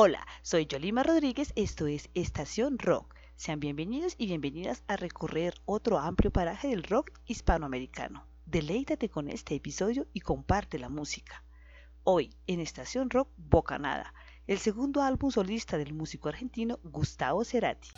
Hola, soy Yolima Rodríguez, esto es Estación Rock. Sean bienvenidos y bienvenidas a recorrer otro amplio paraje del rock hispanoamericano. Deleítate con este episodio y comparte la música. Hoy, en Estación Rock Bocanada, el segundo álbum solista del músico argentino Gustavo Cerati.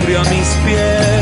Abrió a mis pies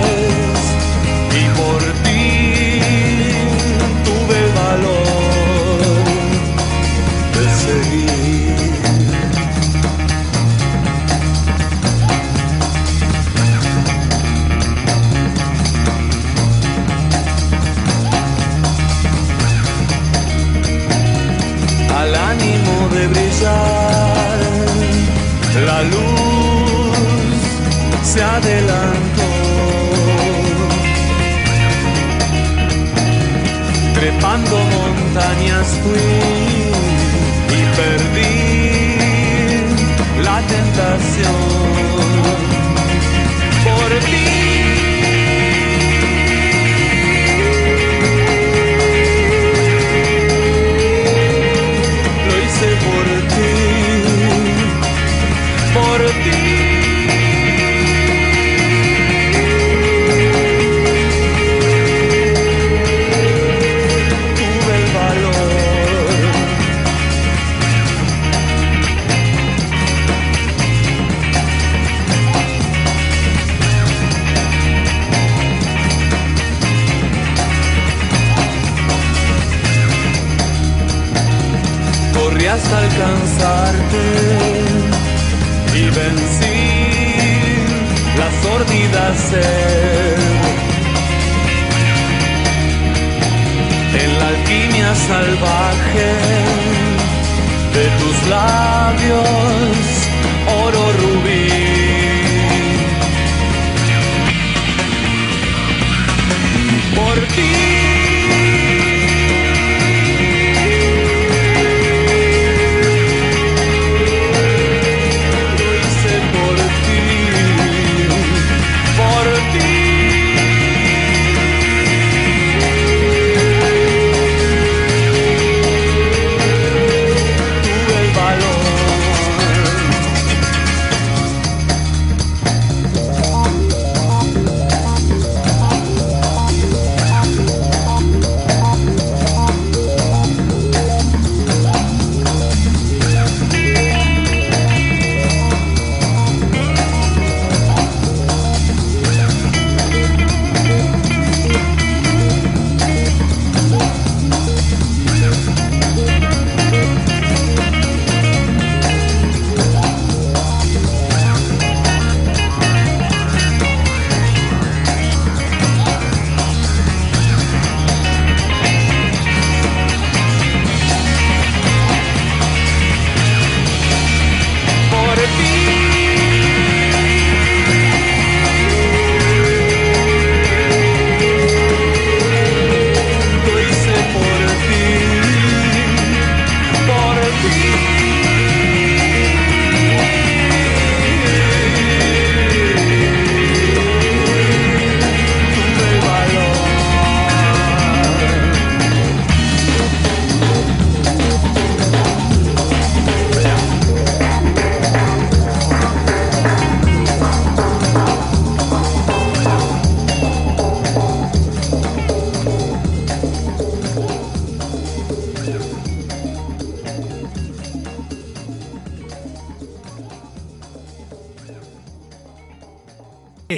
salvaje de tus labios, oro rubí.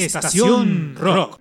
Estación Rock.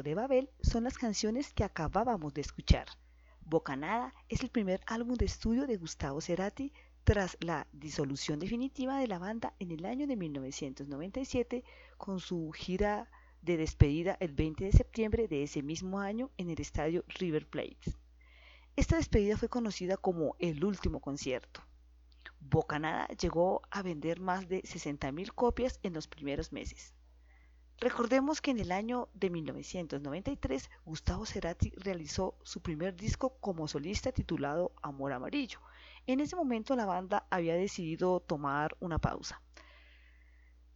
De Babel son las canciones que acabábamos de escuchar. Bocanada es el primer álbum de estudio de Gustavo Cerati tras la disolución definitiva de la banda en el año de 1997 con su gira de despedida el 20 de septiembre de ese mismo año en el estadio River Plate. Esta despedida fue conocida como el último concierto. Bocanada llegó a vender más de 60.000 copias en los primeros meses. Recordemos que en el año de 1993 Gustavo Cerati realizó su primer disco como solista titulado Amor Amarillo. En ese momento la banda había decidido tomar una pausa.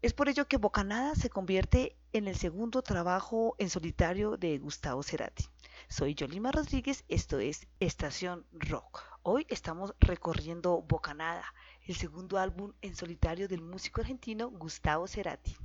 Es por ello que Bocanada se convierte en el segundo trabajo en solitario de Gustavo Cerati. Soy Yolima Rodríguez, esto es Estación Rock. Hoy estamos recorriendo Bocanada, el segundo álbum en solitario del músico argentino Gustavo Cerati.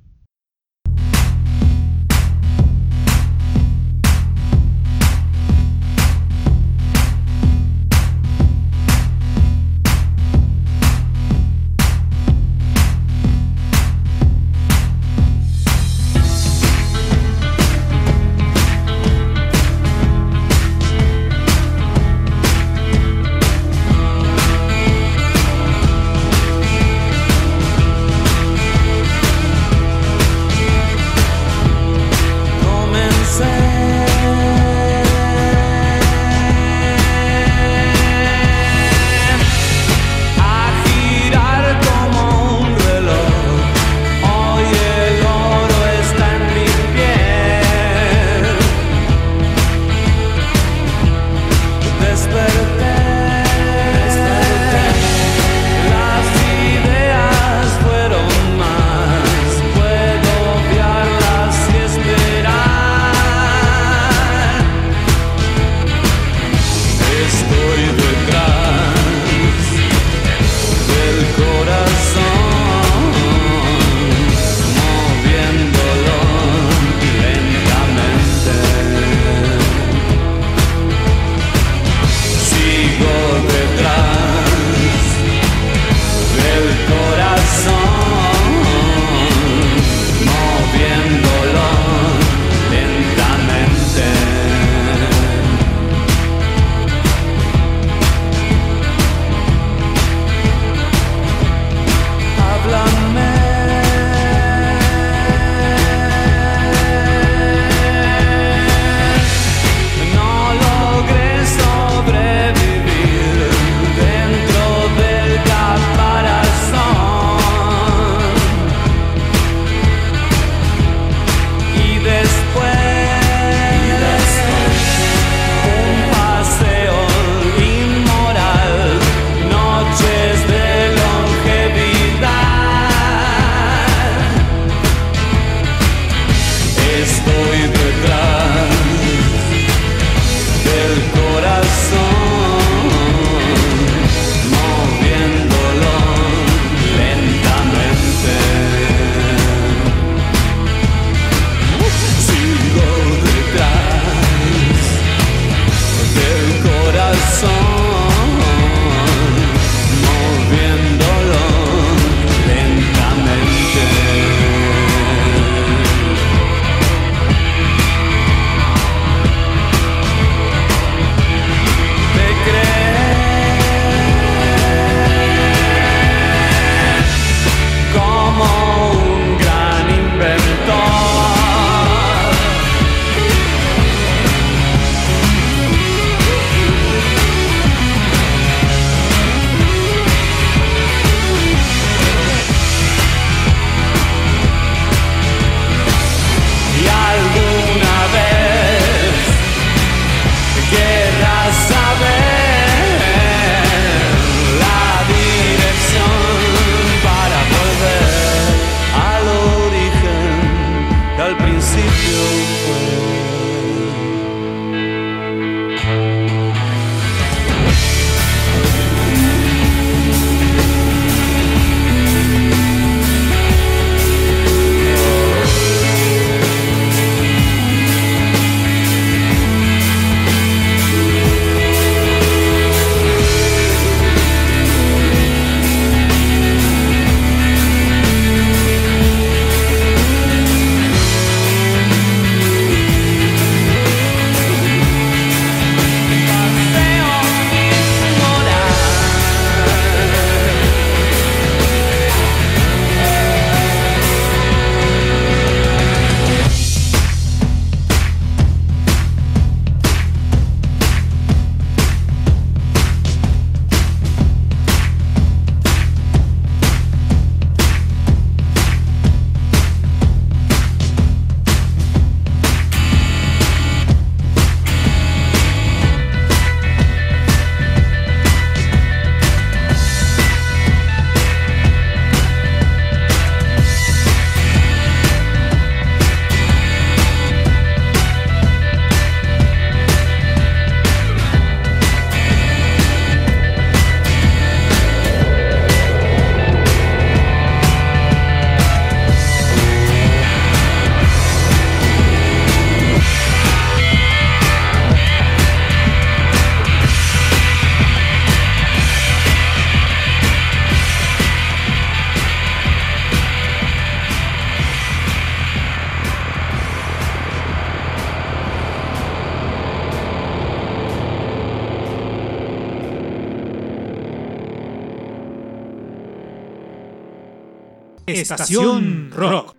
Estación Rock.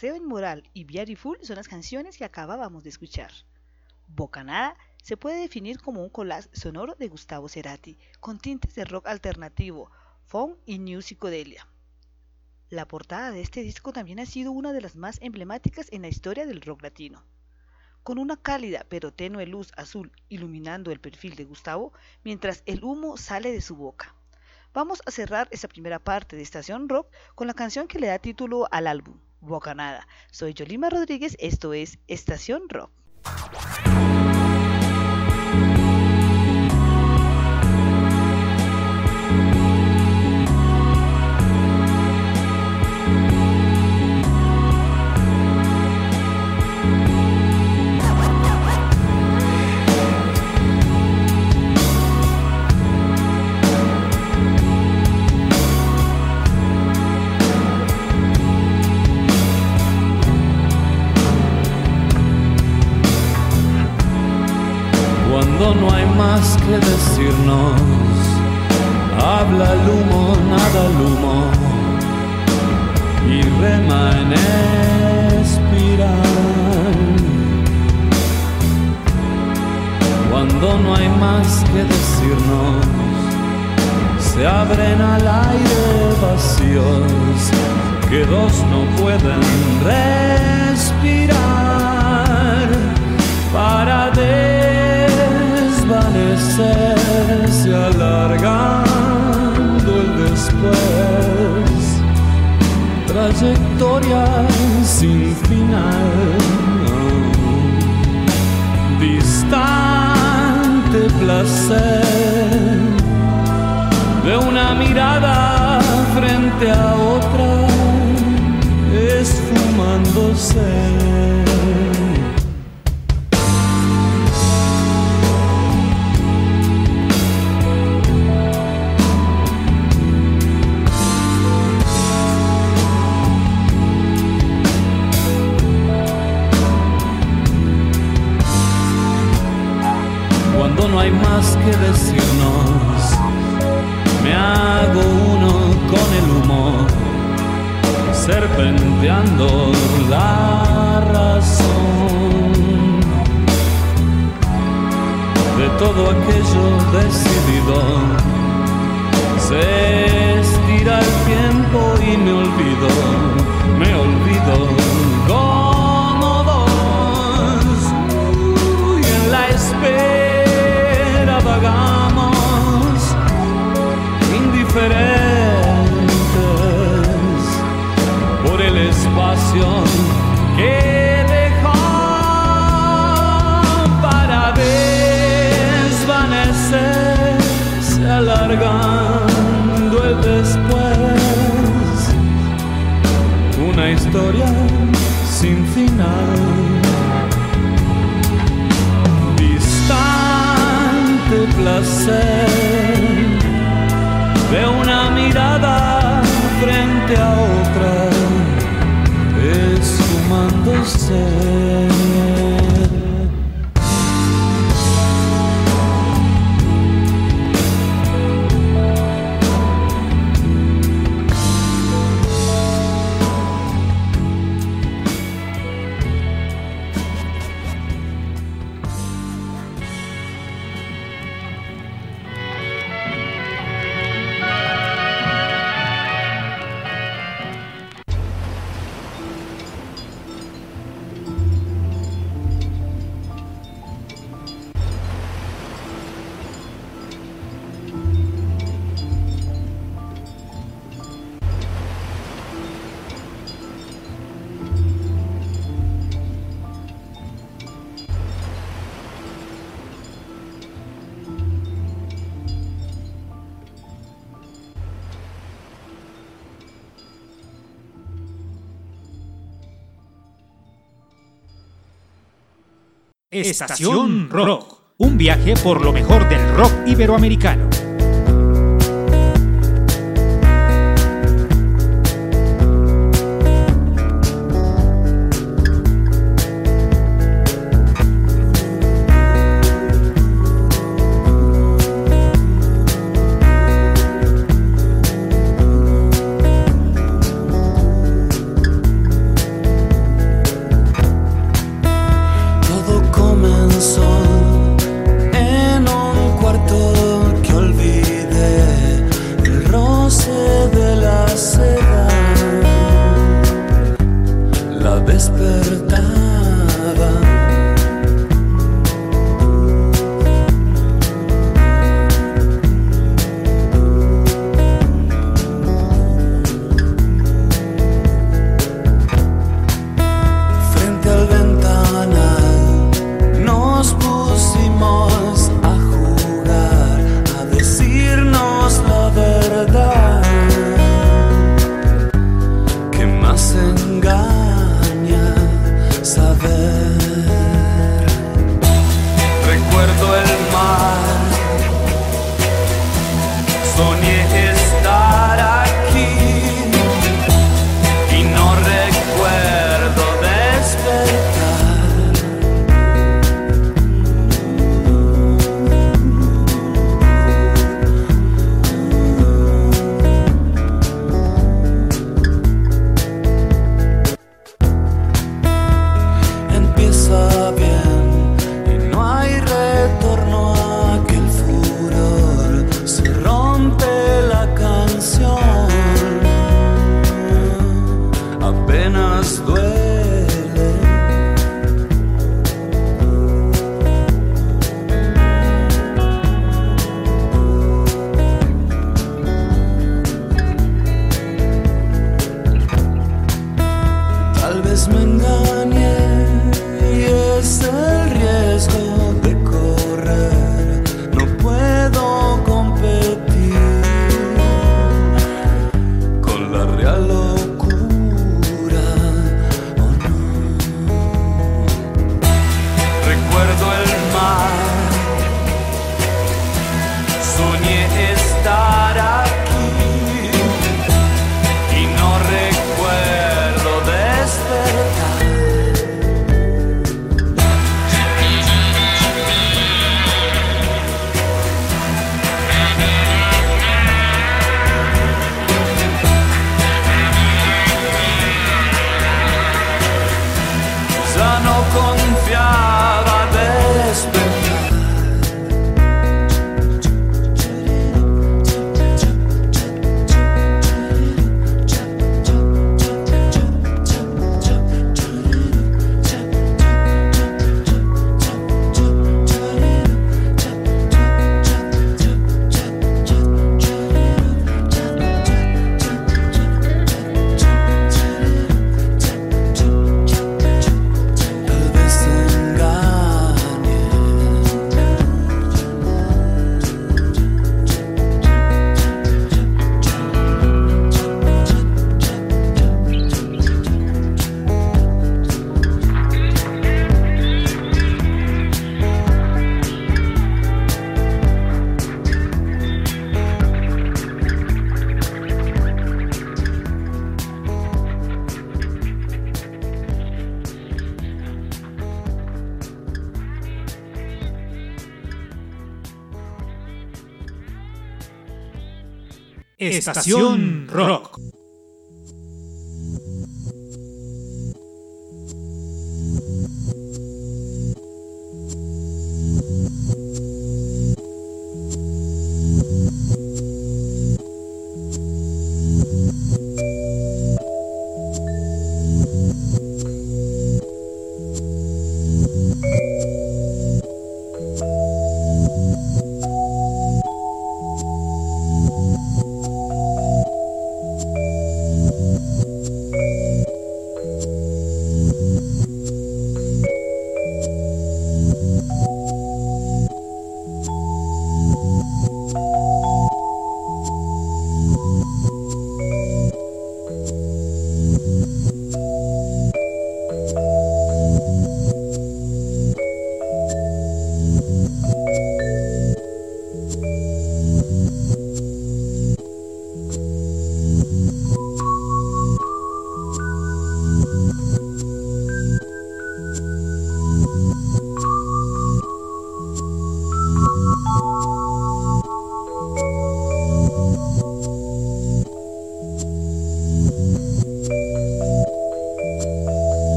Paseo en Moral y Full son las canciones que acabábamos de escuchar. Bocanada se puede definir como un collage sonoro de Gustavo Cerati, con tintes de rock alternativo, funk y new psicodelia. La portada de este disco también ha sido una de las más emblemáticas en la historia del rock latino. Con una cálida pero tenue luz azul iluminando el perfil de Gustavo mientras el humo sale de su boca. Vamos a cerrar esta primera parte de Estación Rock con la canción que le da título al álbum, Bocanada. Soy Yolima Rodríguez, esto es Estación Rock. Que decirnos. Habla el humo, nada el humo. Y rema en espiral. Cuando no hay más que decirnos, se abren al aire vacíos que dos no pueden respirar para se alargando el después, trayectoria sin final, distante placer. De una mirada frente a otra, esfumándose. Decirnos. Me hago uno con el humor, serpenteando la razón de todo aquello decidido. Se estira el tiempo y me olvido, me olvido. Por el espacio que dejó para desvanecerse alargando el después. Una historia sin final. Distante placer de Estación Rock. Un viaje por lo mejor del rock iberoamericano. Estación Rock.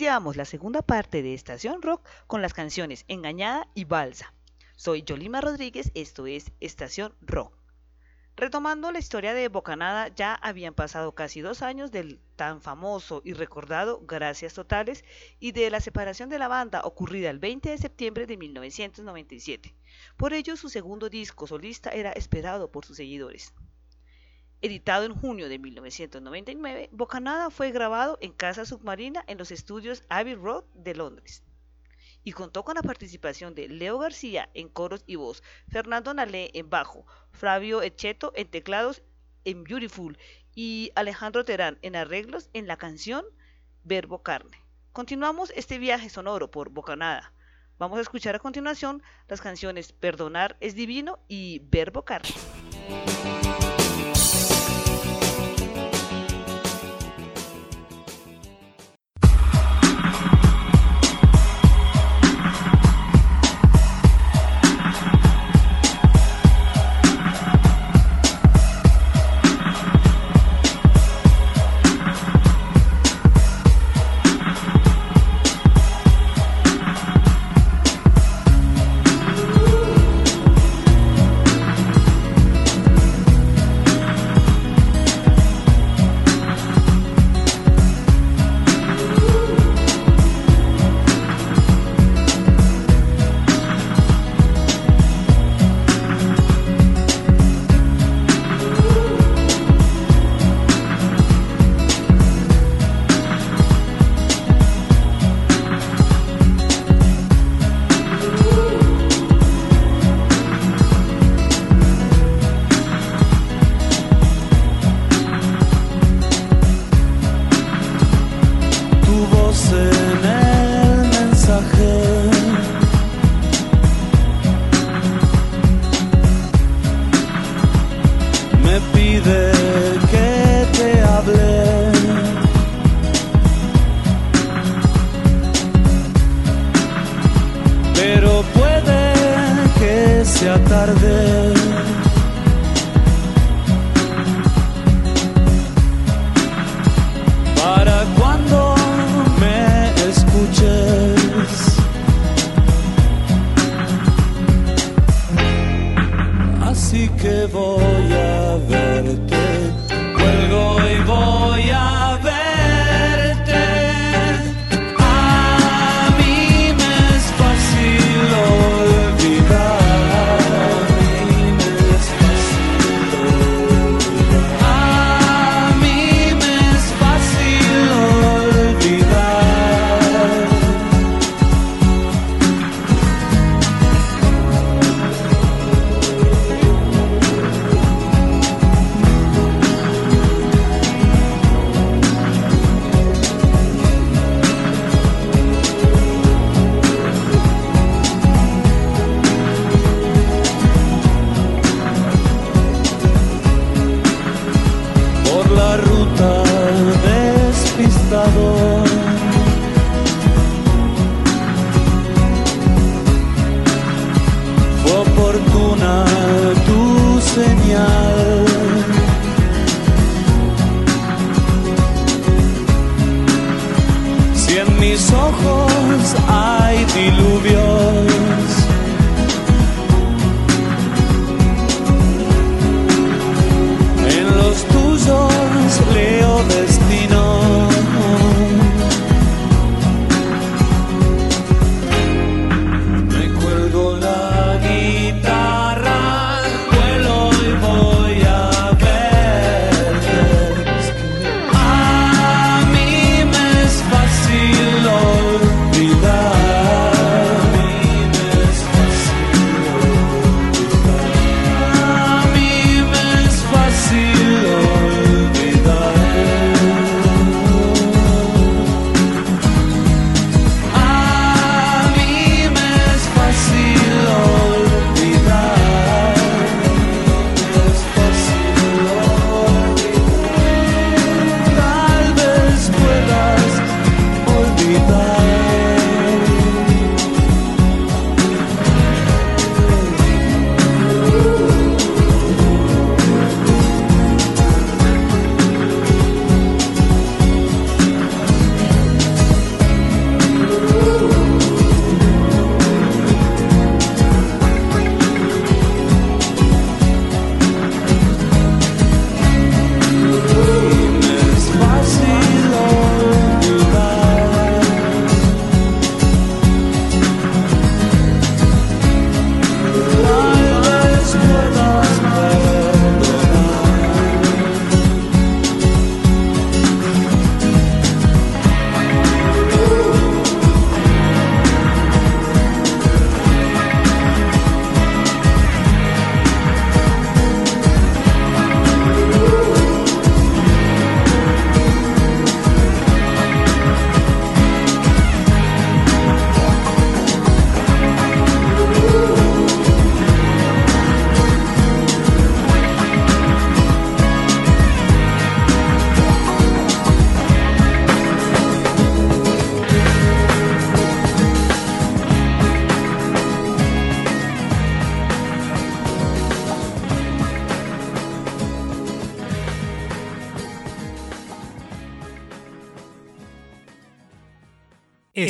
Iniciamos la segunda parte de Estación Rock con las canciones Engañada y Balsa. Soy Yolima Rodríguez, esto es Estación Rock. Retomando la historia de Bocanada, ya habían pasado casi dos años del tan famoso y recordado Gracias Totales y de la separación de la banda ocurrida el 20 de septiembre de 1997. Por ello, su segundo disco solista era esperado por sus seguidores. Editado en junio de 1999, Bocanada fue grabado en Casa Submarina en los estudios Abbey Road de Londres y contó con la participación de Leo García en coros y voz, Fernando Nalé en bajo, Flavio Echeto en teclados en Beautiful y Alejandro Terán en arreglos en la canción Verbo Carne. Continuamos este viaje sonoro por Bocanada. Vamos a escuchar a continuación las canciones Perdonar es Divino y Verbo Carne.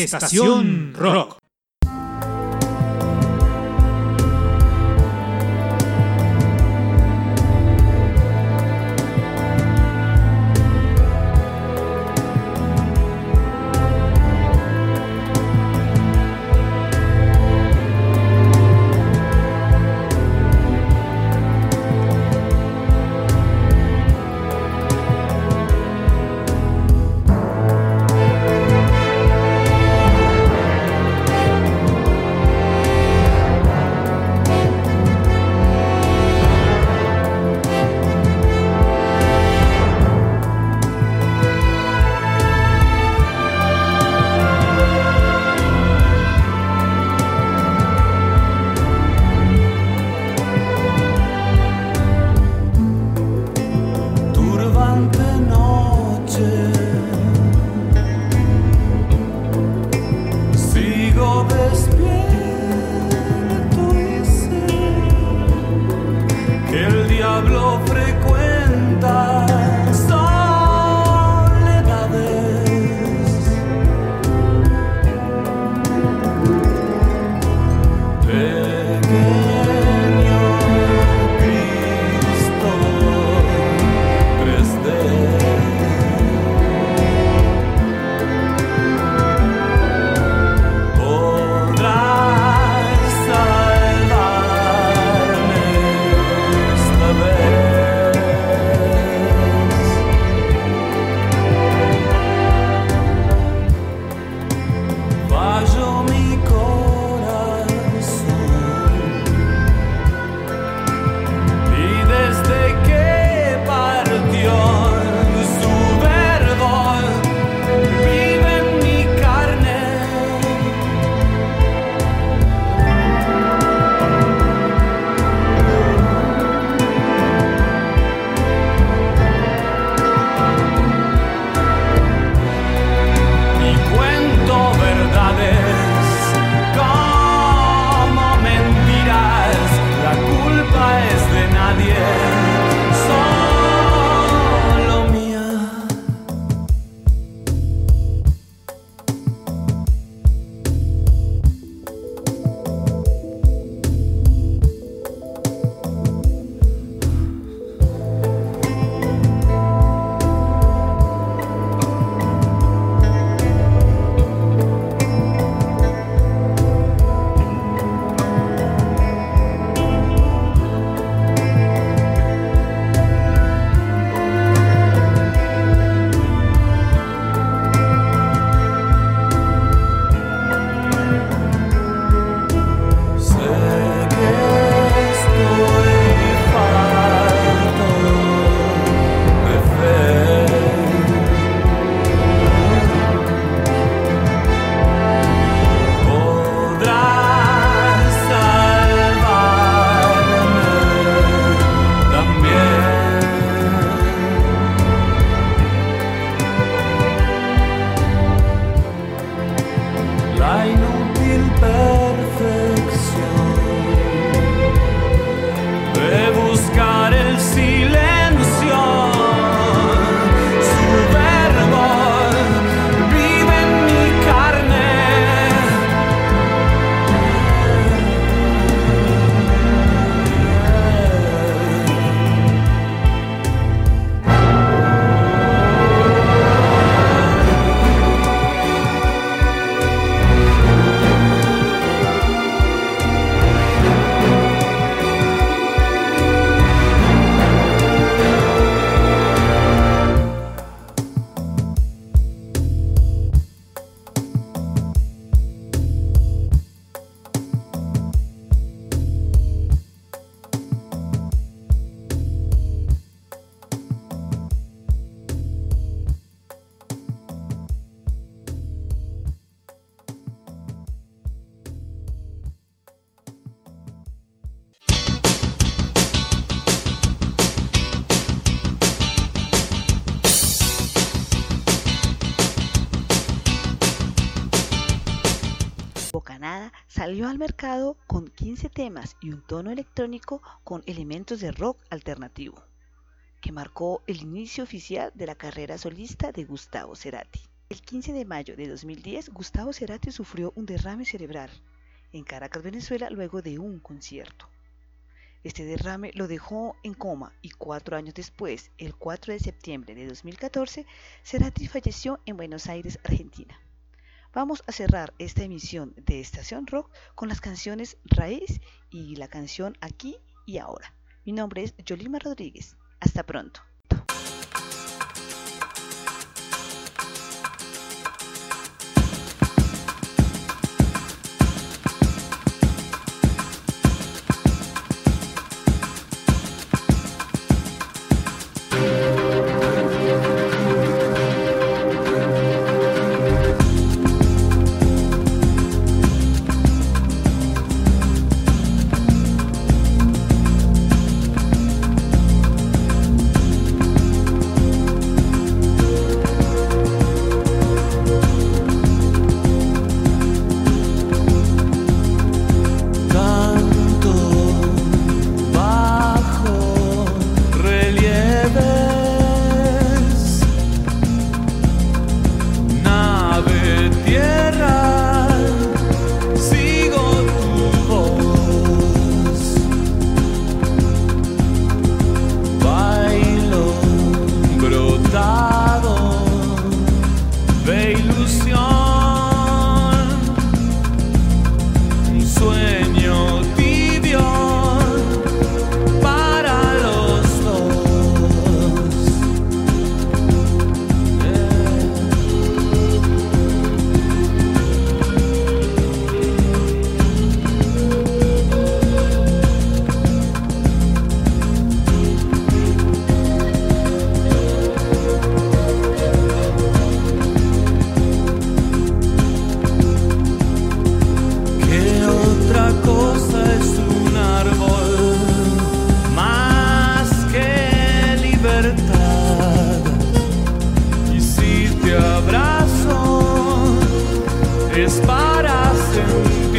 Estación mercado con 15 temas y un tono electrónico con elementos de rock alternativo, que marcó el inicio oficial de la carrera solista de Gustavo Cerati. El 15 de mayo de 2010, Gustavo Cerati sufrió un derrame cerebral en Caracas, Venezuela, luego de un concierto. Este derrame lo dejó en coma y cuatro años después, el 4 de septiembre de 2014, Cerati falleció en Buenos Aires, Argentina. Vamos a cerrar esta emisión de Estación Rock con las canciones Raíz y la canción Aquí y Ahora. Mi nombre es Yolima Rodríguez. Hasta pronto. Para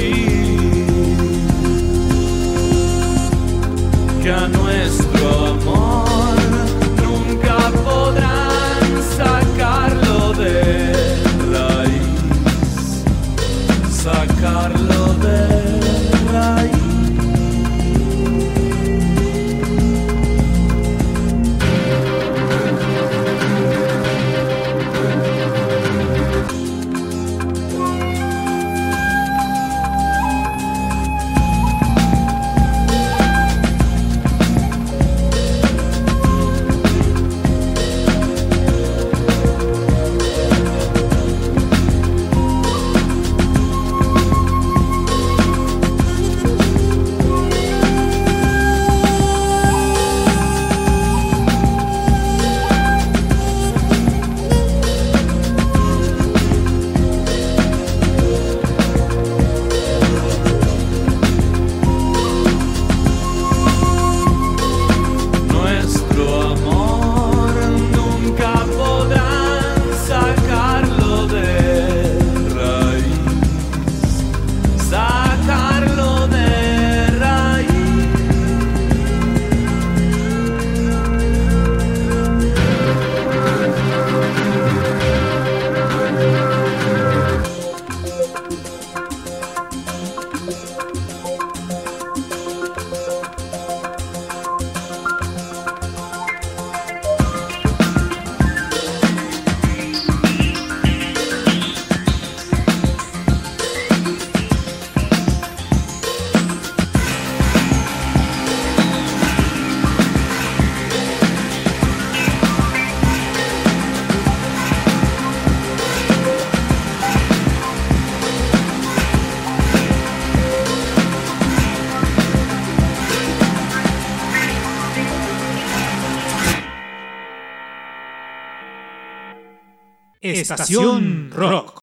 Estación Rock.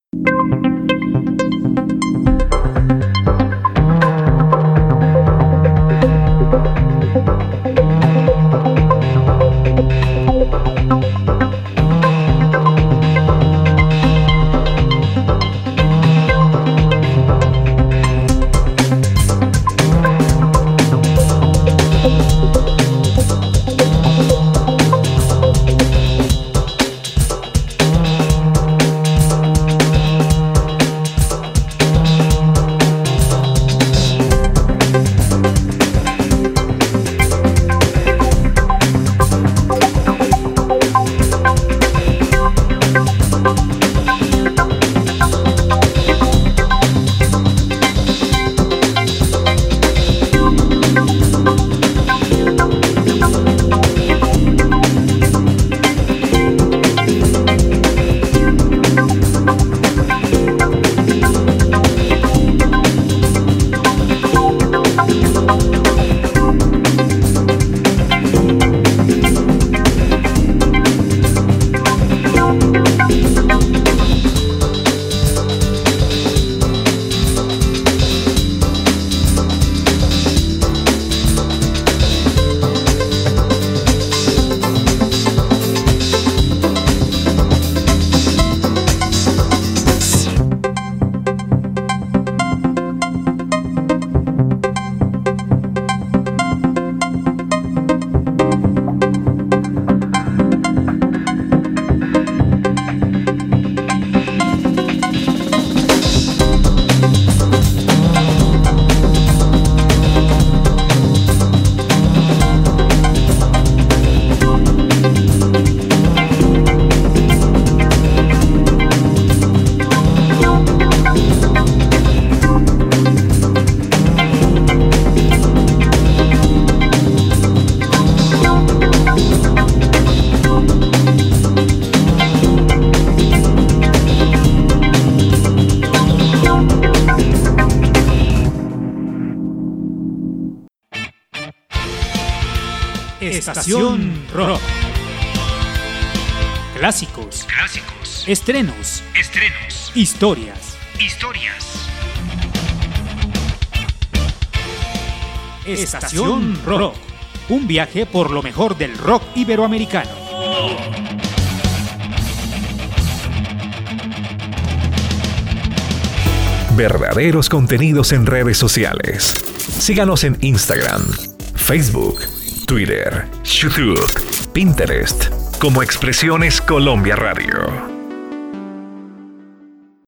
Estación Rock. Clásicos, Clásicos. estrenos, Estrenos. historias. Historias. Estación Rock. Un viaje por lo mejor del rock iberoamericano. Verdaderos contenidos en redes sociales. Síganos en Instagram, Facebook, Twitter, YouTube, Pinterest, como Expresiones Colombia Radio.